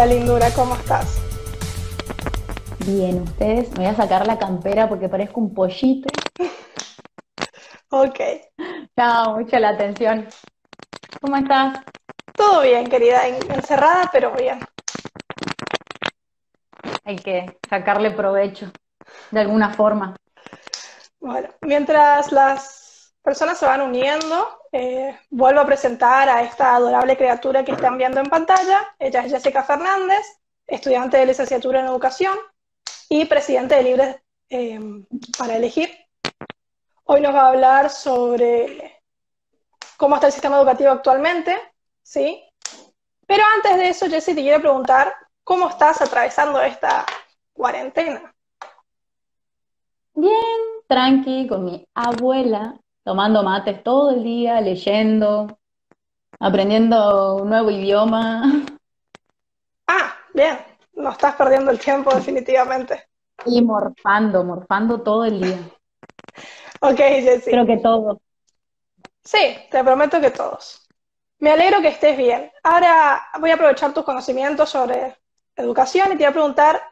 Hola lindura, ¿cómo estás? Bien, ustedes, me voy a sacar la campera porque parezco un pollito. Ok. Chao, mucha la atención. ¿Cómo estás? Todo bien, querida, encerrada, pero bien. Hay que sacarle provecho de alguna forma. Bueno, mientras las personas se van uniendo, eh, vuelvo a presentar a esta adorable criatura que están viendo en pantalla. Ella es Jessica Fernández, estudiante de licenciatura en educación y presidente de Libres eh, para Elegir. Hoy nos va a hablar sobre cómo está el sistema educativo actualmente, ¿sí? Pero antes de eso, Jessy, te quiero preguntar, ¿cómo estás atravesando esta cuarentena? Bien, tranqui, con mi abuela, tomando mates todo el día, leyendo, aprendiendo un nuevo idioma. Ah, bien, no estás perdiendo el tiempo definitivamente. Y morfando, morfando todo el día. Ok, Jessy. Creo que todo. Sí, te prometo que todos. Me alegro que estés bien. Ahora voy a aprovechar tus conocimientos sobre educación y te voy a preguntar,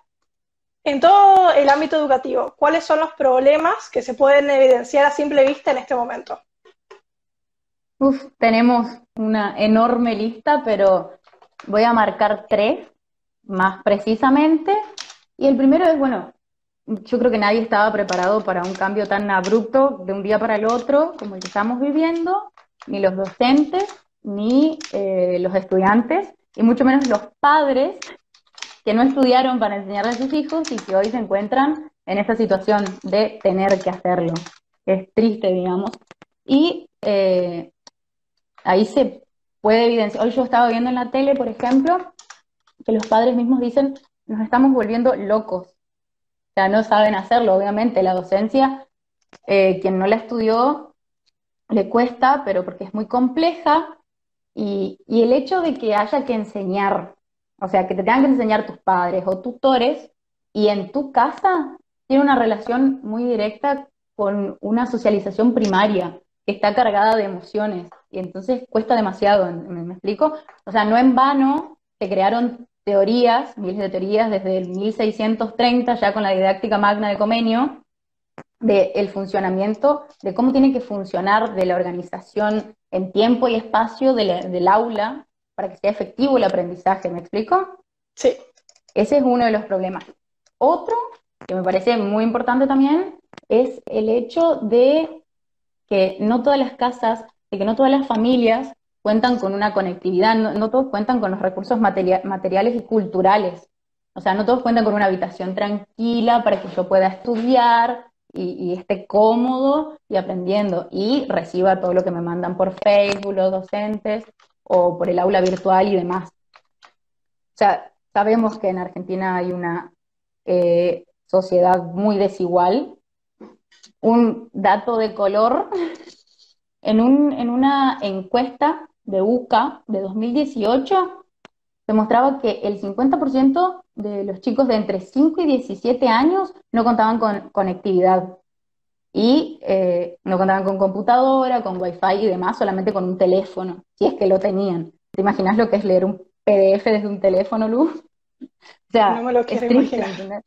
en todo el ámbito educativo, ¿cuáles son los problemas que se pueden evidenciar a simple vista en este momento? Uf, tenemos una enorme lista, pero voy a marcar tres más precisamente. Y el primero es, bueno, yo creo que nadie estaba preparado para un cambio tan abrupto de un día para el otro como el que estamos viviendo, ni los docentes, ni eh, los estudiantes, y mucho menos los padres que no estudiaron para enseñarle a sus hijos y que hoy se encuentran en esta situación de tener que hacerlo. Es triste, digamos. Y eh, ahí se puede evidenciar. Hoy yo estaba viendo en la tele, por ejemplo, que los padres mismos dicen, nos estamos volviendo locos. O sea, no saben hacerlo, obviamente. La docencia, eh, quien no la estudió, le cuesta, pero porque es muy compleja. Y, y el hecho de que haya que enseñar o sea, que te tengan que enseñar tus padres o tutores y en tu casa tiene una relación muy directa con una socialización primaria que está cargada de emociones y entonces cuesta demasiado, ¿me, explico? O sea, no en vano se crearon teorías, miles de teorías desde el 1630 ya con la didáctica magna de Comenio, del funcionamiento, de cómo tiene que funcionar de la organización en tiempo y espacio del aula para que sea efectivo el aprendizaje, ¿me explico? Sí. Ese es uno de los problemas. Otro, que me parece muy importante también, es el hecho de que no todas las casas, de que no todas las familias cuentan con una conectividad, no, todos cuentan con los recursos materiales y culturales. O sea, no todos cuentan con una habitación tranquila para que yo pueda estudiar y, y, esté cómodo y aprendiendo y reciba todo lo que me mandan por Facebook los docentes o por el aula virtual y demás. O sea, sabemos que en Argentina hay una eh, sociedad muy desigual. Un dato de color, en, un, en una encuesta de UCA de 2018, demostraba que el 50% de los chicos de entre 5 y 17 años no contaban con conectividad y eh, no contaban con computadora, con wifi y demás, solamente con un teléfono, si es que lo tenían. ¿Te imaginas lo que es leer un PDF desde un teléfono, Luz? O sea, no me lo quiero imaginar.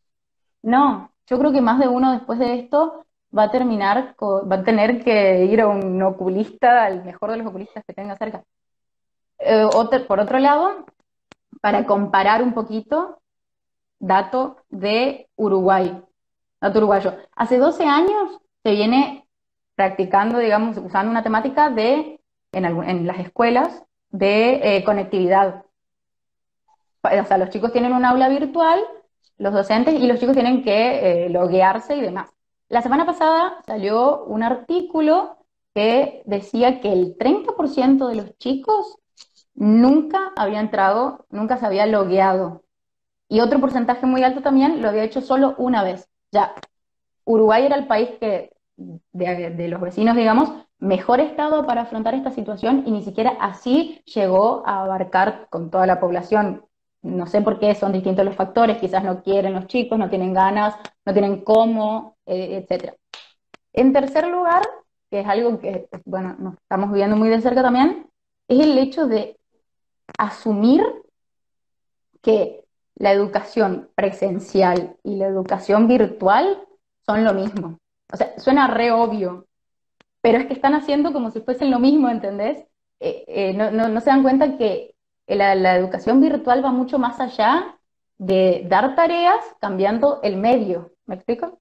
No, yo creo que más de uno después de esto va a terminar, va a tener que ir a un oculista, al mejor de los oculistas que tenga cerca. Eh, por otro lado, para comparar un poquito, dato de Uruguay, dato uruguayo. Hace 12 años se viene practicando, digamos, usando una temática de, en, en las escuelas, de eh, conectividad. O sea, los chicos tienen un aula virtual, los docentes, y los chicos tienen que eh, loguearse y demás. La semana pasada salió un artículo que decía que el 30% de los chicos nunca había entrado, nunca se había logueado. Y otro porcentaje muy alto también lo había hecho solo una vez. Ya, Uruguay era el país que, de, los vecinos, digamos, mejor estado para afrontar esta situación y ni siquiera así llegó a abarcar con toda la población. No sé por qué son distintos los factores, quizás no quieren los chicos, no tienen ganas, no tienen cómo, eh, etc. En tercer lugar, que es algo que, bueno, nos estamos viendo muy de cerca también, es el hecho de asumir que la educación presencial y la educación virtual son lo mismo. O sea, suena re obvio, pero es que están haciendo como si fuesen lo mismo, ¿entendés? Eh, eh, no, se dan cuenta que la, la educación virtual va mucho más allá de dar tareas cambiando el medio. ¿Me explico?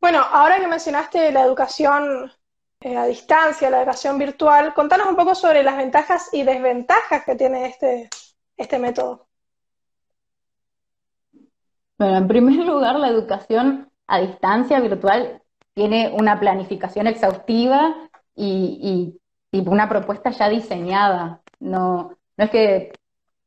Bueno, ahora que mencionaste la educación eh, a distancia, la educación virtual, contanos un poco sobre las ventajas y desventajas que tiene este, este método. Bueno, en primer lugar, la educación a distancia virtual tiene una planificación exhaustiva y, una propuesta ya diseñada. No, no es que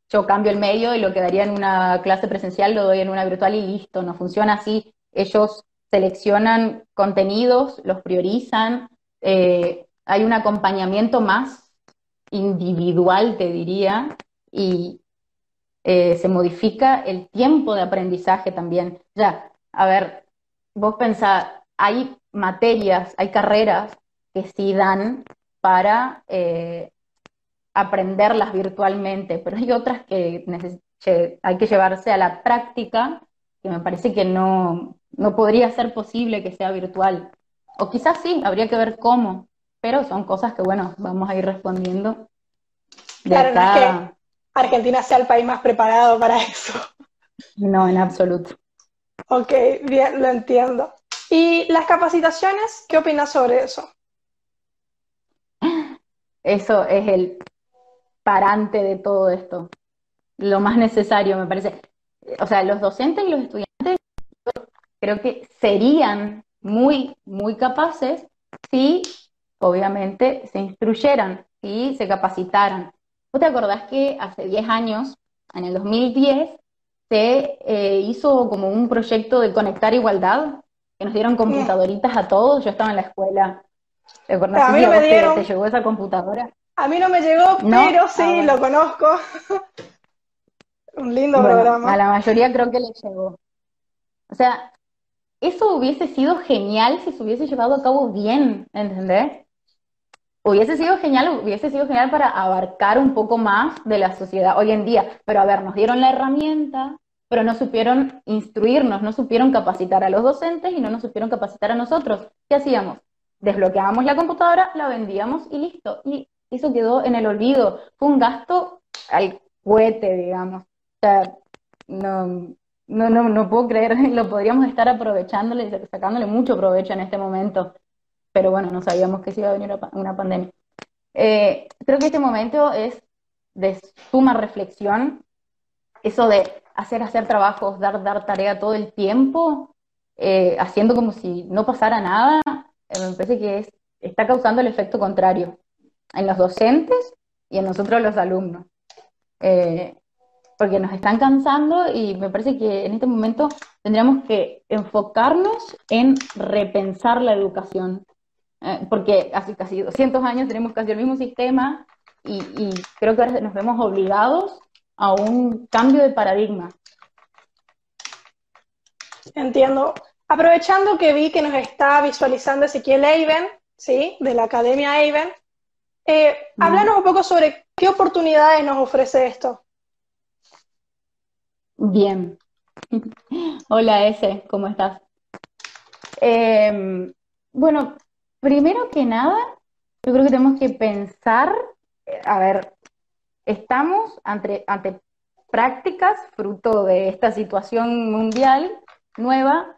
yo cambio el medio y lo que daría en una clase presencial lo doy en una virtual y listo, no funciona así. Ellos seleccionan contenidos, los priorizan, eh, hay un acompañamiento más individual, te diría, y eh, se modifica el tiempo de aprendizaje también. Ya, a ver, vos pensás, hay materias, hay carreras que sí dan para eh, aprenderlas virtualmente, pero hay otras que hay que llevarse a la práctica, que me parece que no, no podría ser posible que sea virtual. O quizás sí, habría que ver cómo, pero son cosas que, bueno, vamos a ir respondiendo. claro, no es que Argentina sea el país más preparado para eso. No, en absoluto. Ok, bien, lo entiendo. ¿Y las capacitaciones? ¿Qué opinas sobre eso? Eso es el parante de todo esto. Lo más necesario, me parece. O sea, los docentes y los estudiantes creo que serían muy, muy capaces si, obviamente, se instruyeran y se capacitaran. ¿Vos te acordás que hace 10 años, en el 2010, se eh, hizo como un proyecto de conectar igualdad? Que nos dieron computadoritas a todos. Yo estaba en la escuela. ¿Te acordás a mí me dieron... te llegó esa computadora? A mí no me llegó, pero sí, ah, lo conozco. un lindo programa. A la mayoría creo que le llegó. O sea, eso hubiese sido genial si se hubiese llevado a cabo bien, ¿entendés? Hubiese sido genial, hubiese sido genial para abarcar un poco más de la sociedad hoy en día. Pero a ver, nos dieron la herramienta, pero no supieron instruirnos, no supieron capacitar a los docentes y no nos supieron capacitar a nosotros. ¿Qué hacíamos? Desbloqueábamos la computadora, la vendíamos y listo. Y eso quedó en el olvido. Fue un gasto al cohete, digamos. O sea, no, no, no, no puedo creer, lo podríamos estar aprovechándole, sacándole mucho provecho en este momento, pero bueno, no sabíamos que se iba a venir una pandemia. Eh, creo que este momento es de suma reflexión, eso de hacer, hacer trabajos, dar, dar tarea todo el tiempo, eh, haciendo como si no pasara nada, eh, me parece que es, está causando el efecto contrario en los docentes y en nosotros los alumnos porque nos están cansando y me parece que en este momento tendríamos que enfocarnos en repensar la educación, eh, porque hace casi 200 años tenemos casi el mismo sistema y, creo que ahora nos vemos obligados a un cambio de paradigma. Entiendo. Aprovechando que vi que nos está visualizando Ezequiel Eiben, ¿sí? De la Academia Eiben, eh, háblanos un poco sobre qué oportunidades nos ofrece esto. Bien. Hola, Ese, ¿cómo estás? Em, bueno, primero que nada, yo creo que tenemos que pensar, eh, a ver, estamos ante, ante prácticas fruto de esta situación mundial nueva,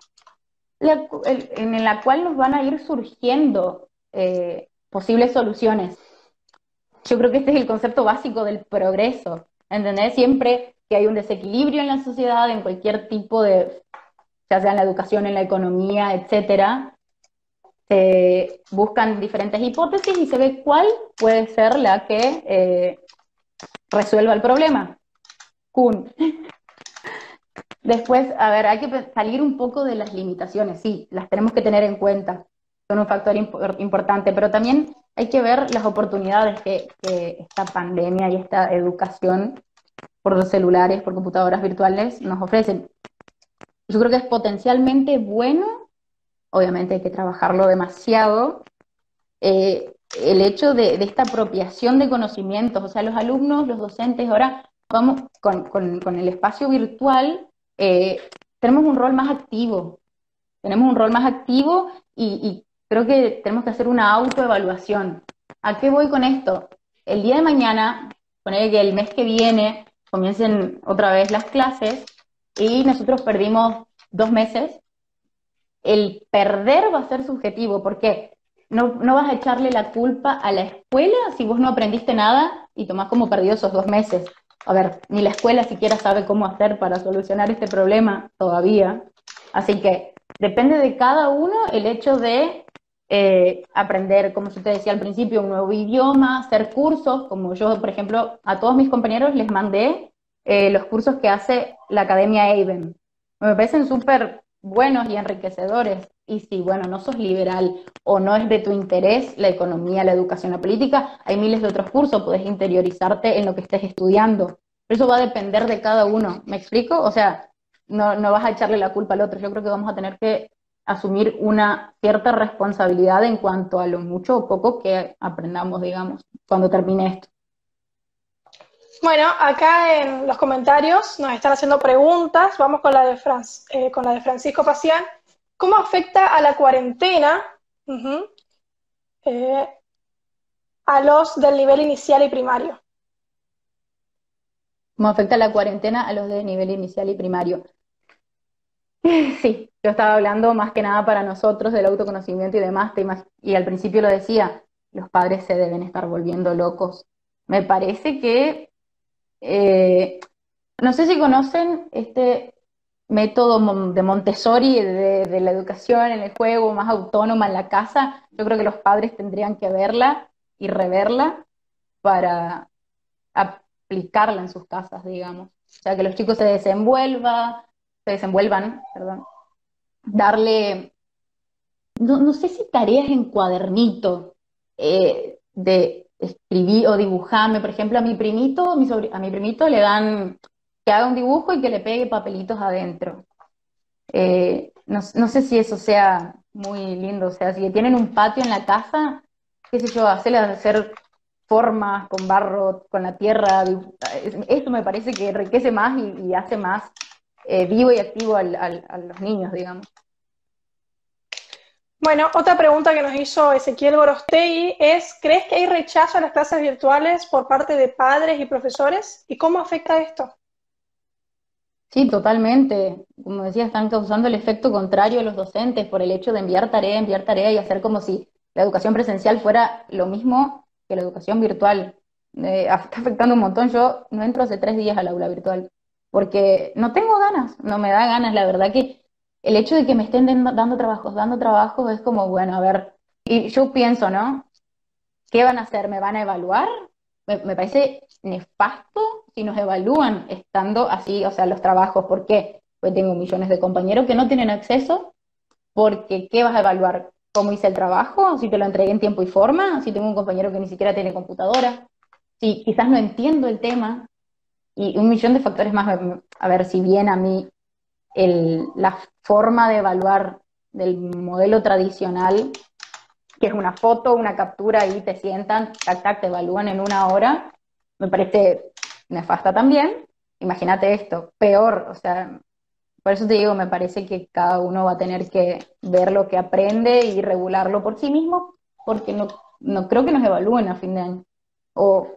en la cual nos van a ir surgiendo eh, posibles soluciones. Yo creo que este es el concepto básico del progreso, ¿entendés? Siempre hay un desequilibrio en la sociedad, en cualquier tipo de, ya sea en la educación, en la economía, etcétera, se buscan diferentes hipótesis y se ve cuál puede ser la que eh, resuelva el problema. Kun. Después, a ver, hay que salir un poco de las limitaciones, sí, las tenemos que tener en cuenta, son un factor importante, pero también hay que ver las oportunidades que, que esta pandemia y esta educación por los celulares, por computadoras virtuales, nos ofrecen. Yo creo que es potencialmente bueno, obviamente hay que trabajarlo demasiado, eh, el hecho de, esta apropiación de conocimientos, o sea, los alumnos, los docentes, ahora vamos con, el espacio virtual, eh, tenemos un rol más activo, tenemos un rol más activo y, creo que tenemos que hacer una autoevaluación. ¿A qué voy con esto? El día de mañana, poner que el mes que viene comiencen otra vez las clases y nosotros perdimos dos meses, el perder va a ser subjetivo. ¿Por qué? No, no vas a echarle la culpa a la escuela si vos no aprendiste nada y tomás como perdido esos dos meses. A ver, ni la escuela siquiera sabe cómo hacer para solucionar este problema todavía. Así que depende de cada uno el hecho de eh, aprender, como yo te decía al principio, un nuevo idioma, hacer cursos, como yo, por ejemplo, a todos mis compañeros les mandé eh, los cursos que hace la Academia Aven. Me parecen súper buenos y enriquecedores. Y si, bueno, no sos liberal o no es de tu interés la economía, la educación, la política, hay miles de otros cursos, puedes interiorizarte en lo que estés estudiando. Pero eso va a depender de cada uno. ¿Me explico? O sea, no, no vas a echarle la culpa al otro. Yo creo que vamos a tener que asumir una cierta responsabilidad en cuanto a lo mucho o poco que aprendamos, digamos, cuando termine esto. Bueno, acá en los comentarios nos están haciendo preguntas. Vamos con la de, eh, con la de Francisco Pacián. ¿Cómo afecta a la cuarentena eh, a los del nivel inicial y primario? ¿Cómo afecta la cuarentena a los del nivel inicial y primario? Sí, yo estaba hablando más que nada para nosotros del autoconocimiento y demás, y al principio lo decía, los padres se deben estar volviendo locos. Me parece que eh, no sé si conocen este método de Montessori de, la educación en el juego, más autónoma en la casa. Yo creo que los padres tendrían que verla y reverla para aplicarla en sus casas, digamos. O sea, que los chicos se desenvuelvan, se desenvuelvan, perdón, darle, no, sé si tareas en cuadernito, eh, de escribir o dibujarme. Por ejemplo, a mi primito, a mi primito le dan que haga un dibujo y que le pegue papelitos adentro. Eh, no, sé si eso sea muy lindo, o sea, si tienen un patio en la casa, qué sé yo, hacerle hacer formas con barro, con la tierra, eso me parece que enriquece más y, hace más eh, vivo y activo a los niños, digamos. Bueno, otra pregunta que nos hizo Ezequiel Gorostegui es, ¿crees que hay rechazo a las clases virtuales por parte de padres y profesores? ¿Y cómo afecta esto? Sí, totalmente. Como decía, están causando el efecto contrario a los docentes por el hecho de enviar tarea, enviar tarea y hacer como si la educación presencial fuera lo mismo que la educación virtual. Eh, está afectando un montón. Yo no entro hace tres días al aula virtual porque no tengo ganas, no me da ganas. La verdad que el hecho de que me estén dando trabajos, dando trabajos, es como, bueno, a ver, y yo pienso, ¿no? ¿Qué van a hacer? ¿Me van a evaluar? Me, parece nefasto si nos evalúan estando así, o sea, los trabajos. ¿Por qué? Pues tengo millones de compañeros que no tienen acceso, porque ¿qué vas a evaluar? ¿Cómo hice el trabajo? ¿Si te lo entregué en tiempo y forma? ¿Si tengo un compañero que ni siquiera tiene computadora? Si quizás no entiendo el tema, y un millón de factores más. A ver, si bien a mí el, la forma de evaluar del modelo tradicional, que es una foto, una captura y te sientan, tac, tac, te evalúan en una hora, me parece nefasta también. Imagínate esto, peor, o sea, por eso te digo, me parece que cada uno va a tener que ver lo que aprende y regularlo por sí mismo, porque no, no creo que nos evalúen a fin de año o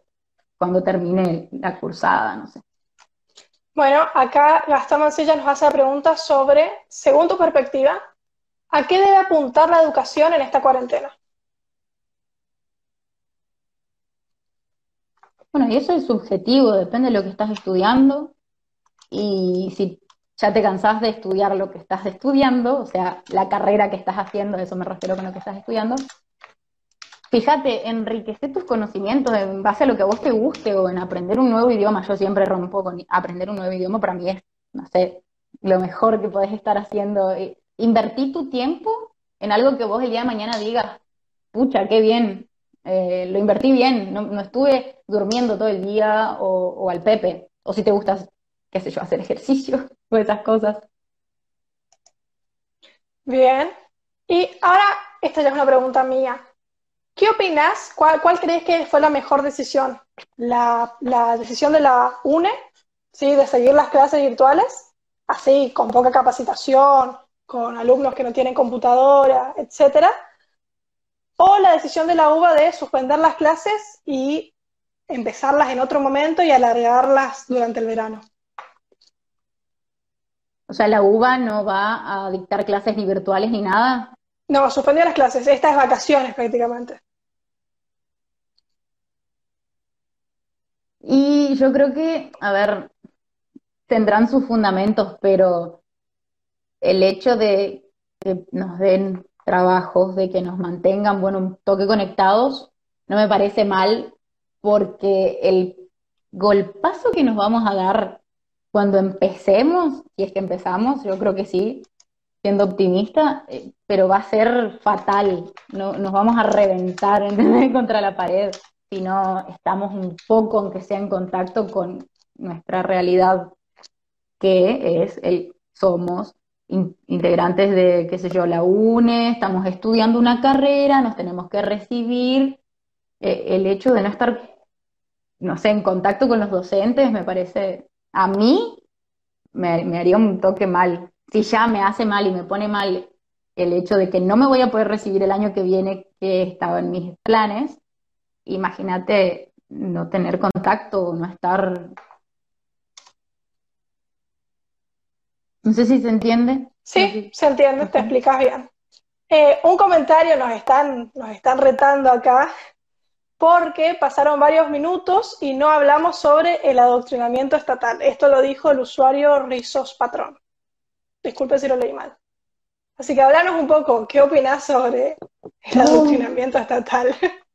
cuando termine la cursada, no sé. Bueno, acá Gastón Mancilla nos hace la pregunta sobre, según tu perspectiva, ¿a qué debe apuntar la educación en esta cuarentena? Bueno, y eso es subjetivo, depende de lo que estás estudiando. Y si ya te cansás de estudiar lo que estás estudiando, o sea, la carrera que estás haciendo, eso me refiero con lo que estás estudiando, fíjate, enriquece tus conocimientos en base a lo que a vos te guste o en aprender un nuevo idioma. Yo siempre rompo con aprender un nuevo idioma, para mí es, no sé, lo mejor que podés estar haciendo. Invertí tu tiempo en algo que vos el día de mañana digas, pucha, qué bien, eh, lo invertí bien, no, estuve durmiendo todo el día o, o al pepe, o si te gusta, qué sé yo, hacer ejercicio o esas cosas. Bien, y ahora esta ya es una pregunta mía. ¿Qué opinas? ¿Cuál, crees que fue la mejor decisión? ¿La, decisión de la UNE, ¿sí? de seguir las clases virtuales, así, con poca capacitación, con alumnos que no tienen computadora, etcétera? ¿O la decisión de la UBA de suspender las clases y empezarlas en otro momento y alargarlas durante el verano? O sea, la UBA no va a dictar clases ni virtuales ni nada. No, suspendió las clases. Estas es vacaciones prácticamente. Y yo creo que, a ver, tendrán sus fundamentos, pero el hecho de que nos den trabajos, de que nos mantengan, bueno, un toque conectados, no me parece mal, porque el golpazo que nos vamos a dar cuando empecemos, si es que empezamos, yo creo que sí, siendo optimista, eh, pero va a ser fatal, no, nos vamos a reventar. Contra la pared si no estamos un poco, aunque sea en contacto con nuestra realidad, que es el somos integrantes de, qué sé yo, la UNE, estamos estudiando una carrera, nos tenemos que recibir. Eh, el hecho de no estar, no sé, en contacto con los docentes, me parece, a mí me, me haría un toque mal. Si ya me hace mal y me pone mal el hecho de que no me voy a poder recibir el año que viene, que estaba en mis planes, imagínate no tener contacto, no estar... No sé si se entiende. Sí, se entiende, te explicas bien. Eh, un comentario nos están, nos están retando acá porque pasaron varios minutos y no hablamos sobre el adoctrinamiento estatal. Esto lo dijo el usuario Rizos Patrón. Disculpe si lo leí mal. Así que hablanos un poco, ¿qué opinas sobre el adoctrinamiento estatal?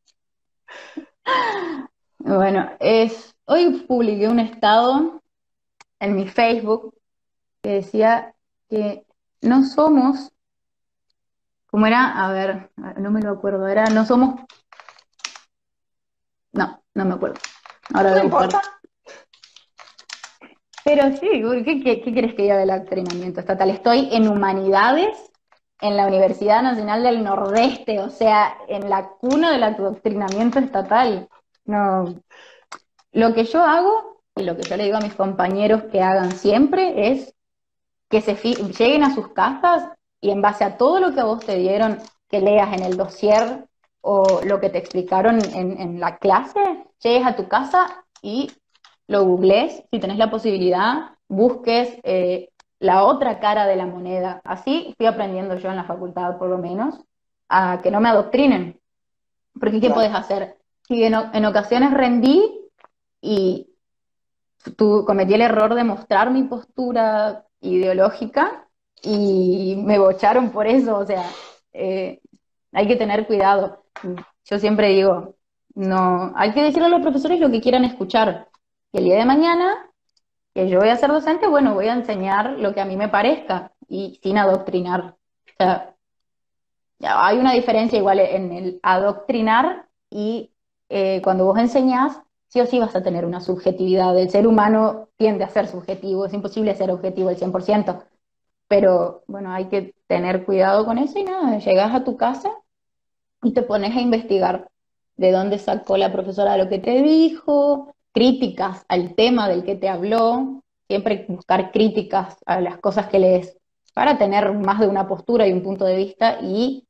Bueno, es, hoy publiqué un estado en mi Facebook que decía que no somos, ¿cómo era? A ver, no me lo acuerdo, era no somos, no, no me acuerdo. Ahora no importa. Pero sí, ¿qué, qué, qué quieres que diga del adoctrinamiento estatal? Estoy en humanidades en la Universidad Nacional del Nordeste, o sea, en la cuna del adoctrinamiento estatal. No. Lo que yo hago, y lo que yo le digo a mis compañeros que hagan siempre, es que se lleguen a sus casas y en base a todo lo que a vos te dieron, que leas en el dossier o lo que te explicaron en, la clase, llegues a tu casa y lo googlees, si tenés la posibilidad, busques eh, la otra cara de la moneda. Así fui aprendiendo yo en la facultad, por lo menos, a que no me adoctrinen. Porque ¿qué puedes hacer? Si en, ocasiones rendí y cometí el error de mostrar mi postura ideológica y me bocharon por eso, o sea, eh, hay que tener cuidado. Yo siempre digo, no, hay que decirle a los profesores lo que quieran escuchar. Que el día de mañana que yo voy a ser docente, bueno, voy a enseñar lo que a mí me parezca y sin adoctrinar. O sea, hay una diferencia igual en el adoctrinar y eh, cuando vos enseñás, sí o sí vas a tener una subjetividad. El ser humano tiende a ser subjetivo, es imposible ser objetivo al 100%. Pero bueno, hay que tener cuidado con eso y nada, llegas a tu casa y te pones a investigar de dónde sacó la profesora lo que te dijo, críticas al tema del que te habló, siempre buscar críticas a las cosas que lees para tener más de una postura y un punto de vista y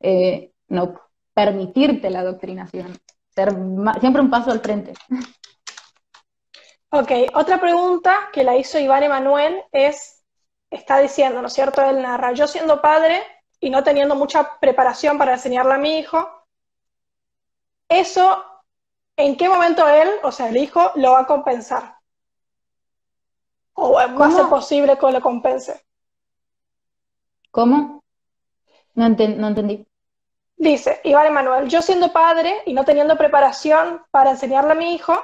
eh, no permitirte la adoctrinación, ser siempre un paso al frente. Ok, otra pregunta que la hizo Iván Emanuel es, está diciendo, ¿no es cierto? Él narra, yo siendo padre y no teniendo mucha preparación para enseñarle a mi hijo, eso ¿en qué momento él, o sea, el hijo, lo va a compensar? ¿O va a ser posible que lo compense? ¿Cómo? No, entendí. Dice, Iván Emanuel, yo siendo padre y no teniendo preparación para enseñarle a mi hijo,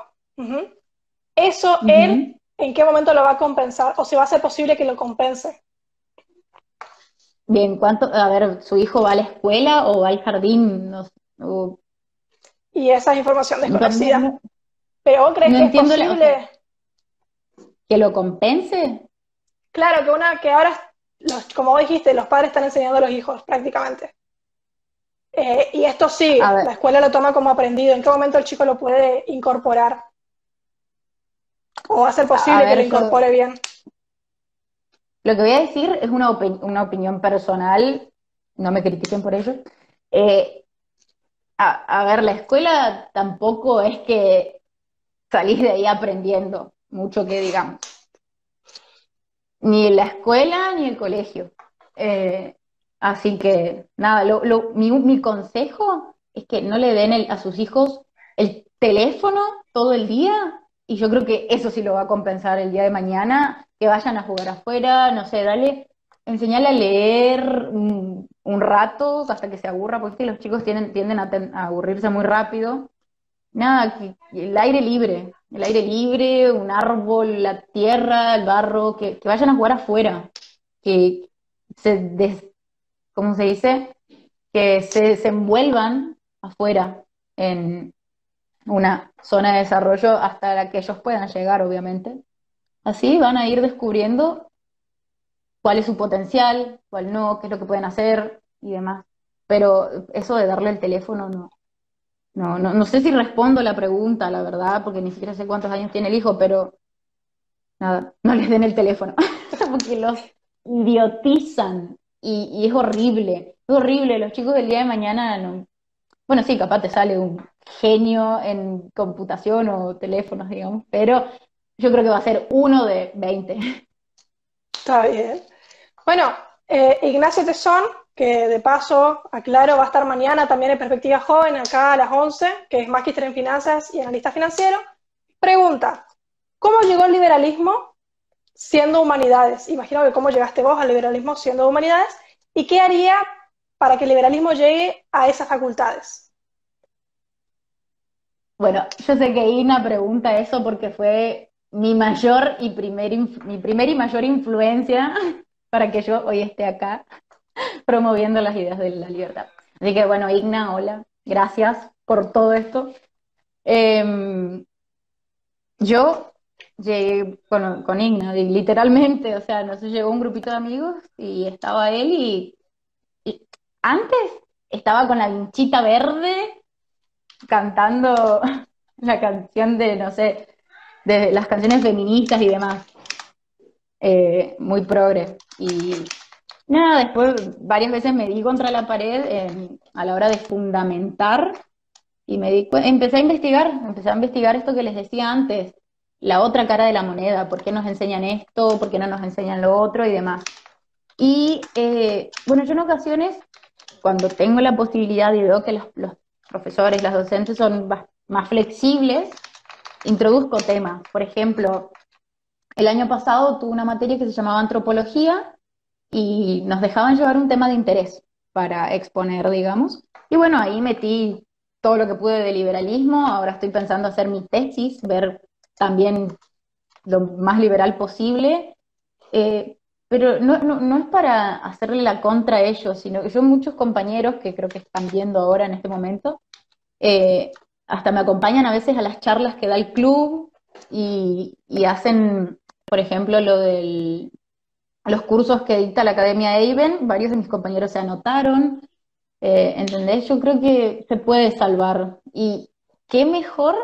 eso él, ¿en qué momento lo va a compensar? ¿O si va a ser posible que lo compense? Bien, ¿cuánto? A ver, ¿su hijo va a la escuela o va al jardín? No, y esa es información desconocida. Pero vos crees que es posible. ¿Que lo compense? Claro, que una, que ahora, como vos dijiste, los padres están enseñando a los hijos prácticamente. Eh, y esto sí, la escuela lo toma como aprendido. ¿En qué momento el chico lo puede incorporar? ¿O va a ser posible que lo incorpore bien? Lo que voy a decir es una, una opinión personal, no me critiquen por ello. Eh, a, ver, la escuela tampoco es que salís de ahí aprendiendo mucho que digamos. Ni la escuela ni el colegio. Eh, así que, nada, mi, consejo es que no le den a sus hijos el teléfono todo el día y yo creo que eso sí lo va a compensar el día de mañana, que vayan a jugar afuera, no sé, dale, enseñale a leer un, rato hasta que se aburra, porque los chicos tienden, tienden a, aburrirse muy rápido. Nada, el aire libre, el aire libre, un árbol, la tierra, el barro, que, que vayan a jugar afuera, que se des, ¿cómo se dice? Que se desenvuelvan afuera en una zona de desarrollo hasta la que ellos puedan llegar, obviamente. Así van a ir descubriendo cuál es su potencial, cuál no, qué es lo que pueden hacer y demás. Pero eso de darle el teléfono no. No, no, no sé si respondo la pregunta, la verdad, porque ni siquiera sé cuántos años tiene el hijo, pero nada, no les den el teléfono, porque los idiotizan y, es horrible, es horrible. Los chicos del día de mañana, no... bueno, sí, capaz te sale un genio en computación o teléfonos, digamos, pero yo creo que va a ser uno de 20. Está bien. Bueno, eh, Ignacio Tesón, que de paso, aclaro, va a estar mañana también en Perspectiva Joven, acá a las 11, que es magíster en finanzas y analista financiero, pregunta, ¿cómo llegó el liberalismo siendo humanidades. Imagino que cómo llegaste vos al liberalismo siendo humanidades y qué haría para que el liberalismo llegue a esas facultades. Bueno, yo sé que Ina pregunta eso porque fue mi mayor y primer, mi primer y mayor influencia para que yo hoy esté acá promoviendo las ideas de la libertad. Así que bueno, Igna, hola, gracias por todo esto. Em, yo llegué con, con Igna, literalmente, o sea, no sé, llegó un grupito de amigos y estaba él y, antes estaba con la vinchita verde cantando la canción de, no sé, de las canciones feministas y demás. Eh, muy progre. Y nada, después varias veces me di contra la pared a la hora de fundamentar y me di, empecé a investigar, empecé a investigar esto que les decía antes, la otra cara de la moneda, por qué nos enseñan esto, por qué no nos enseñan lo otro y demás. Y eh, bueno, yo en ocasiones, cuando tengo la posibilidad y veo que los, los profesores, las docentes son más flexibles, introduzco temas. Por ejemplo, el año pasado tuve una materia que se llamaba antropología y nos dejaban llevar un tema de interés para exponer, digamos. Y bueno, ahí metí todo lo que pude de liberalismo, ahora estoy pensando hacer mi tesis, ver también lo más liberal posible, eh, pero no, no, es para hacerle la contra a ellos, sino que yo muchos compañeros que creo que están viendo ahora en este momento, eh, hasta me acompañan a veces a las charlas que da el club y, hacen, por ejemplo, lo de los cursos que dicta la Academia Eiben, varios de mis compañeros se anotaron, eh, ¿entendés? Yo creo que se puede salvar. Y qué mejor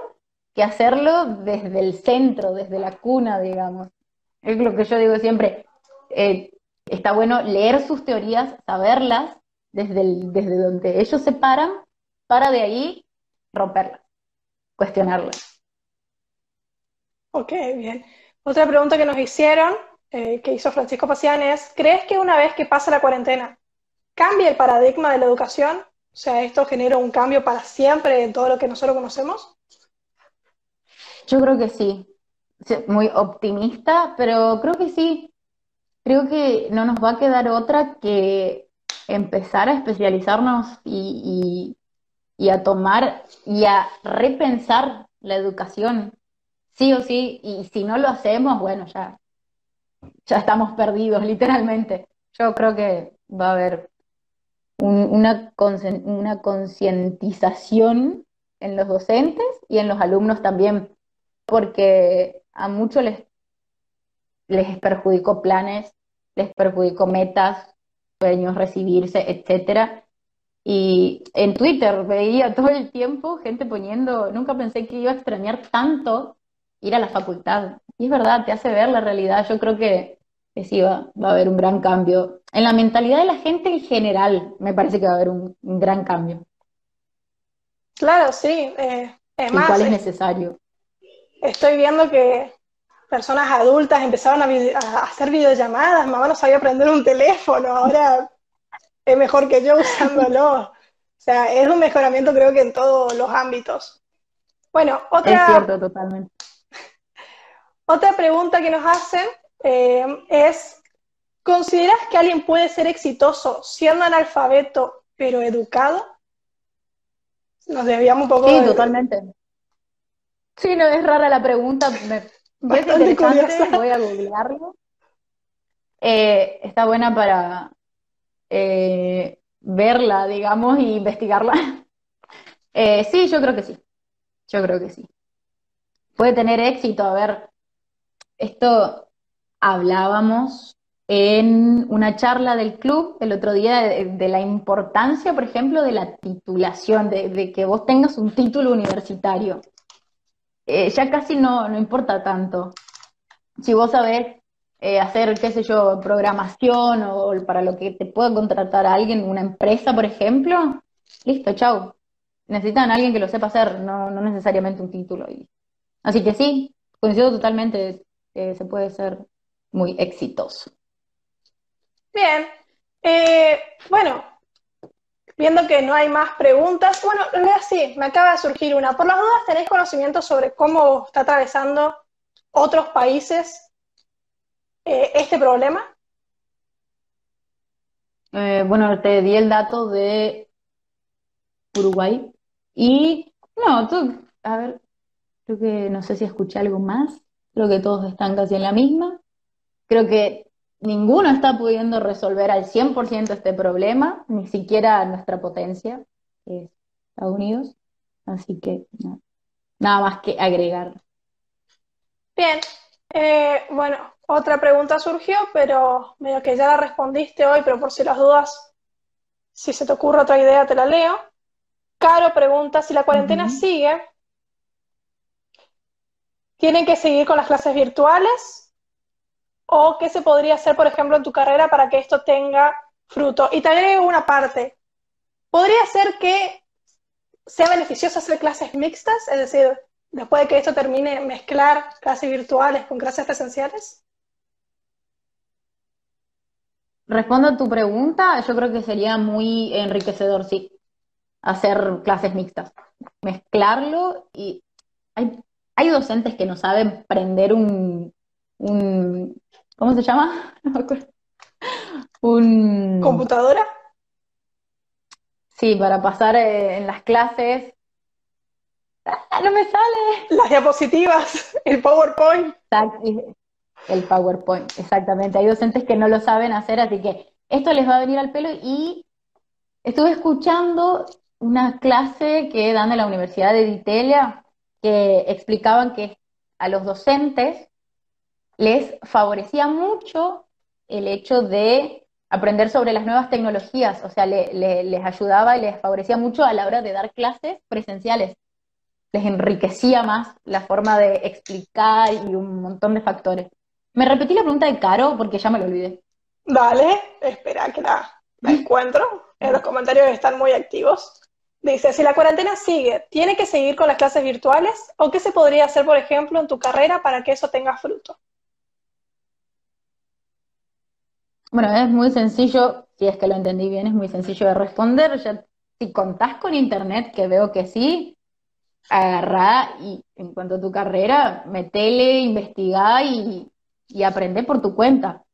que hacerlo desde el centro, desde la cuna, digamos. Es lo que yo digo siempre. Eh, está bueno leer sus teorías, saberlas desde, desde donde ellos se paran, para de ahí romperlas, cuestionarlas. Ok, bien. Otra pregunta que nos hicieron, eh, que hizo Francisco Pacián es, ¿crees que una vez que pasa la cuarentena, cambia el paradigma de la educación? O sea, ¿esto genera un cambio para siempre en todo lo que nosotros conocemos? Yo creo que sí. Muy optimista, pero creo que sí. Creo que no nos va a quedar otra que empezar a especializarnos y, a tomar y a repensar la educación. Sí o sí, y si no lo hacemos, bueno, ya, ya estamos perdidos, literalmente. Yo creo que va a haber una, concientización en los docentes y en los alumnos también porque a muchos les, les perjudicó planes, les perjudicó metas, sueños, recibirse, etcétera. Y en Twitter veía todo el tiempo gente poniendo, nunca pensé que iba a extrañar tanto ir a la facultad. Y es verdad, te hace ver la realidad. Yo creo que, sí va, va a haber un gran cambio. En la mentalidad de la gente en general, me parece que va a haber un, gran cambio. Claro, sí. Eh, es más, cuál es necesario. Estoy viendo que personas adultas empezaron a, a, hacer videollamadas, mamá no sabía prender un teléfono, ahora es mejor que yo usándolo. O sea, es un mejoramiento creo que en todos los ámbitos. Bueno, otra... Es cierto, totalmente. Otra pregunta que nos hacen eh, es, ¿consideras que alguien puede ser exitoso siendo analfabeto pero educado? Nos debíamos un poco... Sí, totalmente. Sí, no es rara la pregunta, me Bastante voy a googlearlo. Eh, está buena para, eh, verla, digamos, y investigarla. Eh, sí, yo creo que sí. Yo creo que sí. Puede tener éxito. A ver, esto hablábamos en una charla del club el otro día de, la importancia, por ejemplo, de la titulación, de, que vos tengas un título universitario. Eh, ya casi no, no importa tanto. Si vos sabés eh, hacer, qué sé yo, programación o para lo que te pueda contratar alguien, una empresa, por ejemplo, listo, chao. Necesitan a alguien que lo sepa hacer, no, no necesariamente un título. Así que sí, coincido totalmente, eh, se puede ser muy exitoso. Bien, eh, bueno, viendo que no hay más preguntas, bueno, sí, me acaba de surgir una. Por las dudas, ¿tenéis conocimiento sobre cómo está atravesando otros países eh, este problema? Eh, bueno, te di el dato de Uruguay. Y no, tú, a ver, creo que no sé si escuché algo más. Creo que todos están casi en la misma. Creo que ninguno está pudiendo resolver al 100% este problema, ni siquiera nuestra potencia, que es Estados Unidos. Así que nada más que agregar. Bien, eh, bueno, otra pregunta surgió, pero medio que ya la respondiste hoy, pero por si las dudas, si se te ocurre otra idea, te la leo. Caro pregunta si la cuarentena sigue. ¿Tienen que seguir con las clases virtuales? ¿O qué se podría hacer, por ejemplo, en tu carrera para que esto tenga fruto? Y te agrego una parte. ¿Podría ser que sea beneficioso hacer clases mixtas? Es decir, después de que esto termine, mezclar clases virtuales con clases presenciales? Respondo a tu pregunta, yo creo que sería muy enriquecedor, sí, hacer clases mixtas, mezclarlo y hay, hay docentes que no saben prender un, un ¿cómo se llama? un... ¿Computadora? Sí, para pasar eh, en las clases ¡Ah, no me sale! Las diapositivas, el PowerPoint. El PowerPoint, exactamente. Hay docentes que no lo saben hacer, así que esto les va a venir al pelo. Y estuve escuchando una clase que dan en la Universidad de Vitelia que explicaban que a los docentes les favorecía mucho el hecho de aprender sobre las nuevas tecnologías, o sea, les ayudaba y les favorecía mucho a la hora de dar clases presenciales les enriquecía más la forma de explicar y un montón de factores. Me repetí la pregunta de Caro porque ya me lo olvidé. Vale, espera que la, encuentro. En los comentarios están muy activos. Dice, si la cuarentena sigue, ¿tiene que seguir con las clases virtuales? ¿O qué se podría hacer, por ejemplo, en tu carrera para que eso tenga fruto? Bueno, es muy sencillo, si es que lo entendí bien, es muy sencillo de responder. Ya, si contás con internet, que veo que sí, agarrá y en cuanto a tu carrera, metele, investigá y, y aprende por tu cuenta.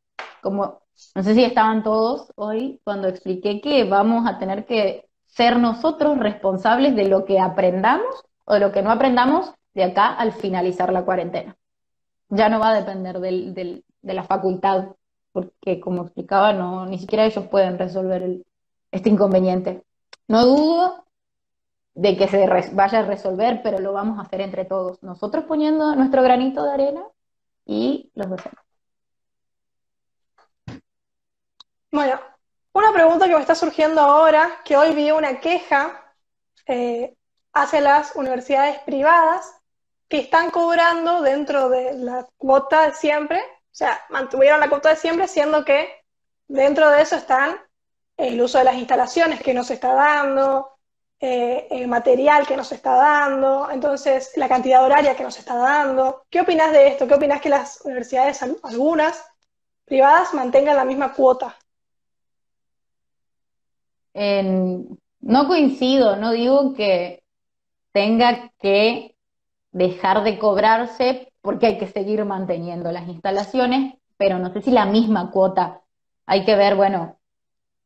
Como, no sé si estaban todos hoy cuando expliqué que vamos a tener que ser nosotros responsables de lo que aprendamos o de lo que no aprendamos de acá al finalizar la cuarentena. Ya no va a depender de la facultad, porque como explicaba, ni siquiera ellos pueden resolver este inconveniente. No dudo de que se vaya a resolver, pero lo vamos a hacer entre todos, nosotros poniendo nuestro granito de arena y los docentes. Bueno, una pregunta que me está surgiendo ahora, que hoy vi una queja eh, hacia las universidades privadas que están cobrando dentro de la cuota de siempre, o sea, mantuvieron la cuota de siempre, siendo que dentro de eso están el uso de las instalaciones que nos está dando, eh, el material que nos está dando, entonces la cantidad horaria que nos está dando. ¿Qué opinas de esto? ¿Qué opinas que las universidades, algunas privadas, mantengan la misma cuota? No coincido, no digo que tenga que dejar de cobrarse porque hay que seguir manteniendo las instalaciones, pero no sé si la misma cuota. Hay que ver, bueno,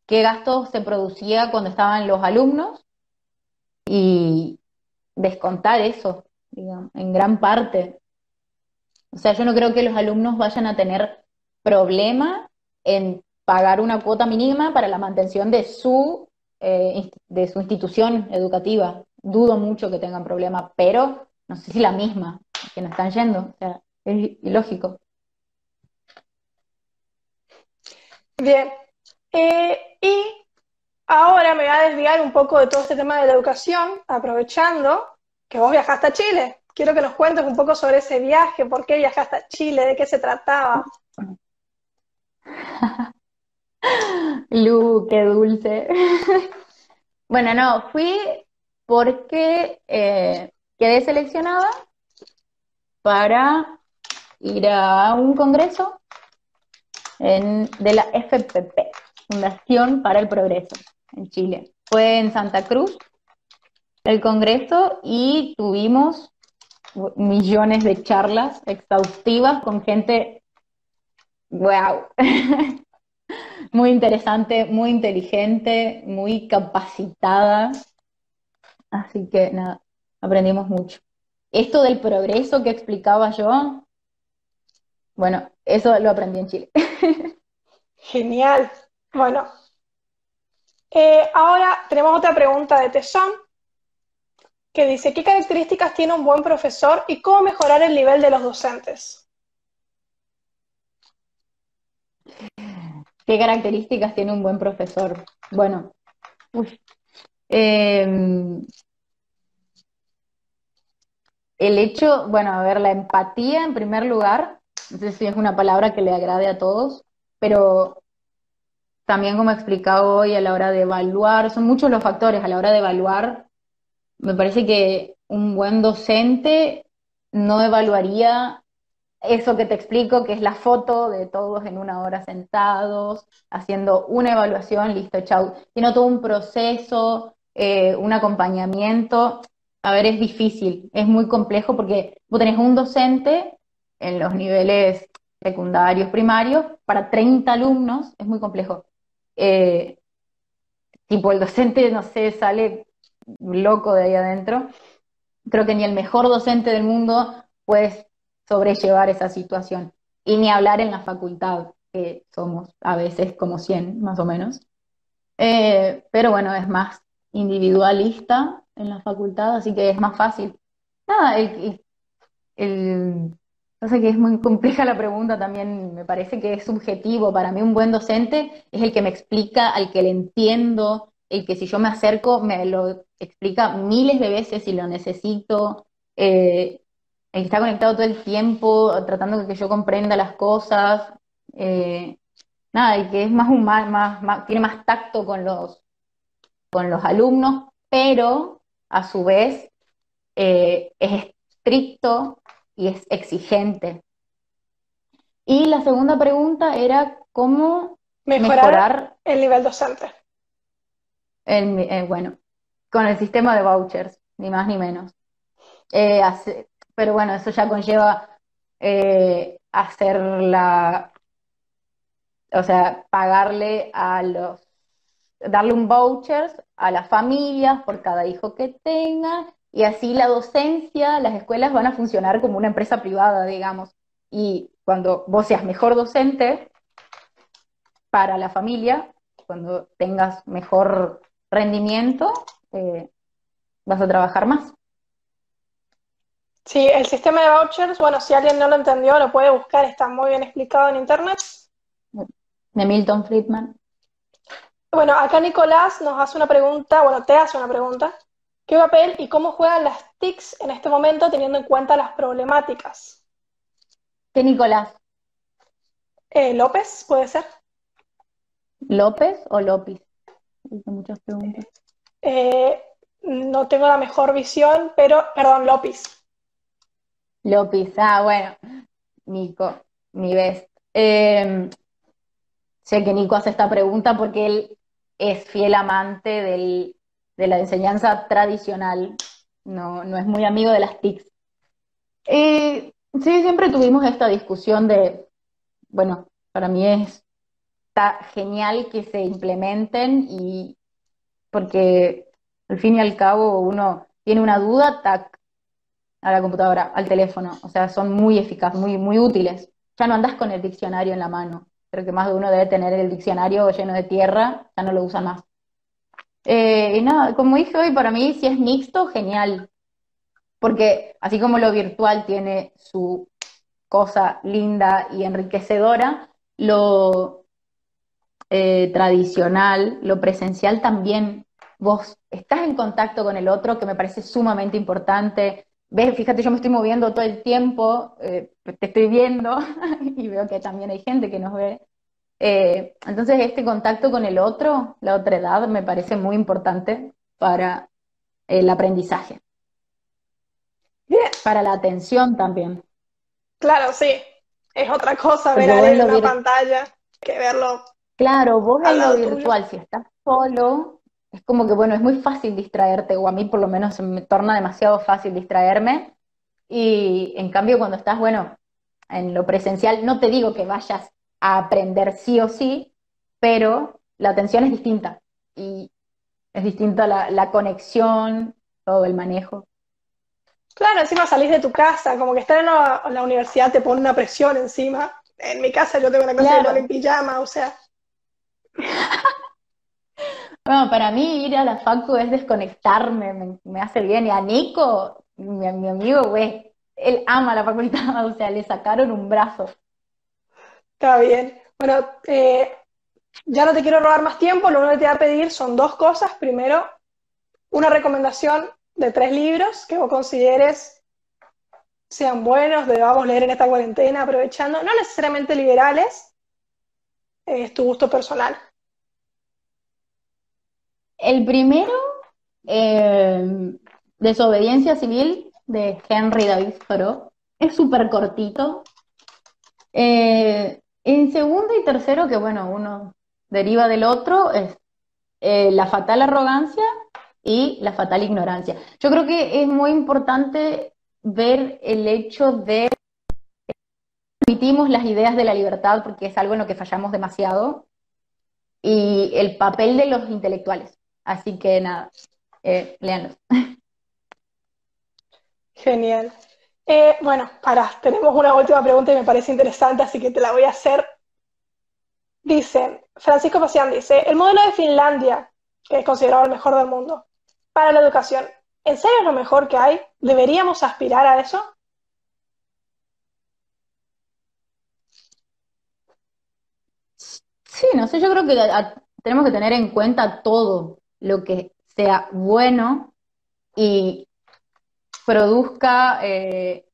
qué gasto se producía cuando estaban los alumnos y descontar eso, digamos, en gran parte. O sea, yo no creo que los alumnos vayan a tener problema en pagar una cuota mínima para la mantención de su, eh, de su institución educativa. Dudo mucho que tengan problema, pero no sé si la misma, que no están yendo, o sea, es ilógico. Bien, eh, y ahora me voy a desviar un poco de todo este tema de la educación, aprovechando que vos viajaste a Chile. Quiero que nos cuentes un poco sobre ese viaje, por qué viajaste a Chile, de qué se trataba. Lu, qué dulce. bueno, no, fui porque eh, quedé seleccionada para ir a un congreso de la FPP, Fundación para el Progreso, en Chile. Fue en Santa Cruz el congreso y tuvimos millones de charlas exhaustivas con gente, wow, muy interesante, muy inteligente, muy capacitada. Así que nada, aprendimos mucho. Esto del progreso que explicaba yo, bueno, eso lo aprendí en Chile. Genial. Bueno, eh, ahora tenemos otra pregunta de Tesón que dice, ¿qué características tiene un buen profesor y cómo mejorar el nivel de los docentes? ¿Qué características tiene un buen profesor? Bueno, em, el hecho, bueno, a ver, la empatía en primer lugar, no sé si es una palabra que le agrade a todos, pero también como he explicado hoy a la hora de evaluar, son muchos los factores a la hora de evaluar. Me parece que un buen docente no evaluaría eso que te explico, que es la foto de todos en una hora sentados, haciendo una evaluación, listo, chau, sino todo un proceso, eh, un acompañamiento. A ver, es difícil, es muy complejo porque vos tenés un docente en los niveles secundarios, primarios, para 30 alumnos, es muy complejo. Eh, tipo, el docente, no sé, sale loco de ahí adentro. Creo que ni el mejor docente del mundo puede sobrellevar esa situación. Y ni hablar en la facultad, que somos a veces como 100, más o menos. Eh, pero bueno, es más individualista en la facultad, así que es más fácil. Nada, el, el, sé que es muy compleja la pregunta también, me parece que es subjetivo. Para mí un buen docente es el que me explica, al que le entiendo, el que si yo me acerco me lo explica miles de veces si lo necesito, eh, que está conectado todo el tiempo, tratando de que yo comprenda las cosas. Eh, nada, el que es más humano, más, tiene más tacto con los, con los alumnos, pero a su vez eh, es estricto y es exigente. Y la segunda pregunta era cómo mejorar, el nivel docente. Eh, bueno, con el sistema de vouchers, ni más ni menos. Eh, pero bueno, eso ya conlleva eh, hacer la, o sea, pagarle a los, darle un voucher a las familias por cada hijo que tengan y así la docencia, las escuelas van a funcionar como una empresa privada, digamos. Y cuando vos seas mejor docente para la familia, cuando tengas mejor rendimiento, eh, vas a trabajar más. Sí, el sistema de vouchers, bueno, si alguien no lo entendió, lo puede buscar, está muy bien explicado en internet. De Milton Friedman. Bueno, acá Nicolás nos hace una pregunta, bueno, te hace una pregunta. ¿Qué papel y cómo juegan las TICs en este momento teniendo en cuenta las problemáticas? ¿Qué Nicolás? Eh, López, ¿puede ser? ¿López o López? muchas preguntas. Eh, no tengo la mejor visión, pero, perdón, López. López, ah, bueno, Nico, mi best. Em, sé que Nico hace esta pregunta porque él es fiel amante del, de la enseñanza tradicional, no, no es muy amigo de las TICs. sí, siempre tuvimos esta discusión de, bueno, para mí es está genial que se implementen y porque al fin y al cabo uno tiene una duda, tac, a la computadora, al teléfono, o sea, son muy eficaces, muy, muy útiles. Ya no andas con el diccionario en la mano, creo que más de uno debe tener el diccionario lleno de tierra, ya no lo usan más. Eh, y nada, como dije hoy, para mí si es mixto, genial. Porque así como lo virtual tiene su cosa linda y enriquecedora, lo eh, tradicional, lo presencial también, vos estás en contacto con el otro, que me parece sumamente importante. Ves, fíjate, yo me estoy moviendo todo el tiempo, eh, te estoy viendo y veo que también hay gente que nos ve. Eh, entonces, este contacto con el otro, la otra edad, me parece muy importante para el aprendizaje. Para la atención también. Claro, sí. Es otra cosa ver en la pantalla que verlo. Claro, vos en lo virtual, si estás solo, es como que, bueno, es muy fácil distraerte, o a mí por lo menos me torna demasiado fácil distraerme. Y en cambio, cuando estás, bueno, en lo presencial, no te digo que vayas a aprender sí o sí, pero la atención es distinta y es distinta la, conexión, todo el manejo. Claro, encima salís de tu casa, como que estar en la, universidad te pone una presión encima. En mi casa yo tengo una cosa de en pijama, o sea. Bueno, para mí ir a la facu es desconectarme, me, hace bien. Y a Nico, mi, mi amigo, güey, él ama la facultad, o sea, le sacaron un brazo. Está bien. Bueno, eh, ya no te quiero robar más tiempo, lo único que te voy a pedir son dos cosas. Primero, una recomendación de tres libros que vos consideres sean buenos, debamos leer en esta cuarentena, aprovechando, no necesariamente liberales, es tu gusto personal. El primero, eh, Desobediencia Civil, de Henry David Thoreau, es súper cortito. Eh, en segundo y tercero, que bueno, uno deriva del otro, es eh, la fatal arrogancia y la fatal ignorancia. Yo creo que es muy importante ver el hecho de permitimos las ideas de la libertad porque es algo en lo que fallamos demasiado y el papel de los intelectuales. Así que nada, eh, léanlos. Genial. Eh, bueno, para, tenemos una última pregunta y me parece interesante, así que te la voy a hacer. Dicen, Francisco Pacián dice, el modelo de Finlandia, que es considerado el mejor del mundo, para la educación, ¿en serio es lo mejor que hay? ¿Deberíamos aspirar a eso? Sí, no sé, yo creo que tenemos que tener en cuenta todo lo que sea bueno y produzca eh,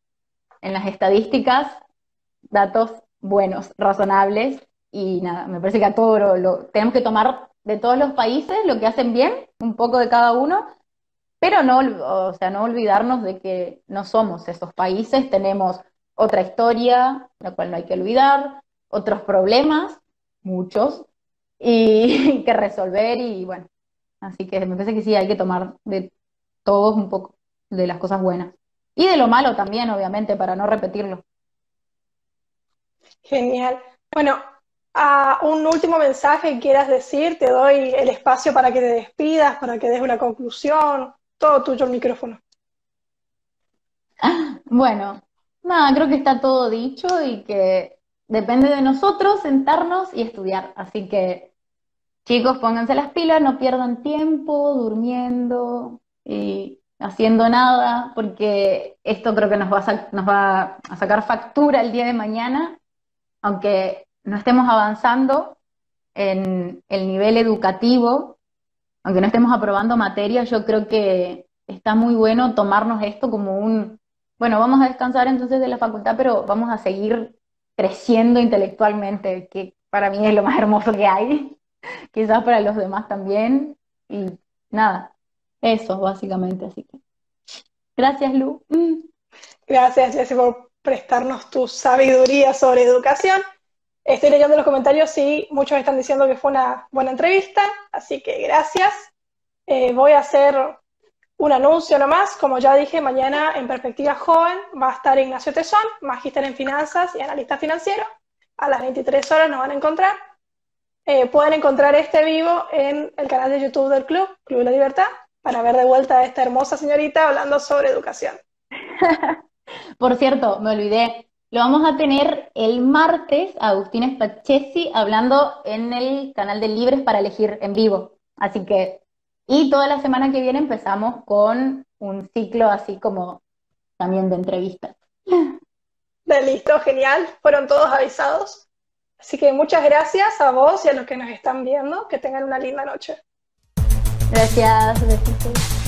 en las estadísticas datos buenos, razonables, y nada, me parece que a todo lo, tenemos que tomar de todos los países lo que hacen bien, un poco de cada uno, pero no, o sea, no olvidarnos de que no somos esos países, tenemos otra historia, la cual no hay que olvidar, otros problemas, muchos, y que resolver, y bueno, así que me parece que sí, hay que tomar de todos un poco de las cosas buenas. Y de lo malo también, obviamente, para no repetirlo. Genial. Bueno, a un último mensaje que quieras decir, te doy el espacio para que te despidas, para que des una conclusión, todo tuyo el micrófono. Bueno, nada, creo que está todo dicho y que depende de nosotros sentarnos y estudiar. Así que, chicos, pónganse las pilas, no pierdan tiempo durmiendo y haciendo nada, porque esto creo que nos va a, nos va a sacar factura el día de mañana, aunque no estemos avanzando, en el nivel educativo, aunque no estemos aprobando materias, yo creo que está muy bueno tomarnos esto como un, bueno, vamos a descansar entonces de la facultad, pero vamos a seguir creciendo intelectualmente, que para mí es lo más hermoso que hay, quizás para los demás también, y nada, eso básicamente, así que gracias Lu. Gracias Jessy por prestarnos tu sabiduría sobre educación. Estoy leyendo los comentarios y muchos están diciendo que fue una buena entrevista, así que gracias. Eh, voy a hacer un anuncio nomás, como ya dije, mañana en Perspectiva Joven va a estar Ignacio Tesón, magíster en finanzas y analista financiero. A las 23 horas nos van a encontrar. Eh, pueden encontrar este vivo en el canal de YouTube del club, Club de la Libertad, para ver de vuelta a esta hermosa señorita hablando sobre educación. Por cierto, me olvidé, lo vamos a tener el martes, Agustín Spachesi, hablando en el canal de Libres para elegir en vivo. Así que, y toda la semana que viene empezamos con un ciclo así como también de entrevistas. De listo, genial. Fueron todos avisados. Así que muchas gracias a vos y a los que nos están viendo. Que tengan una linda noche. Gracias.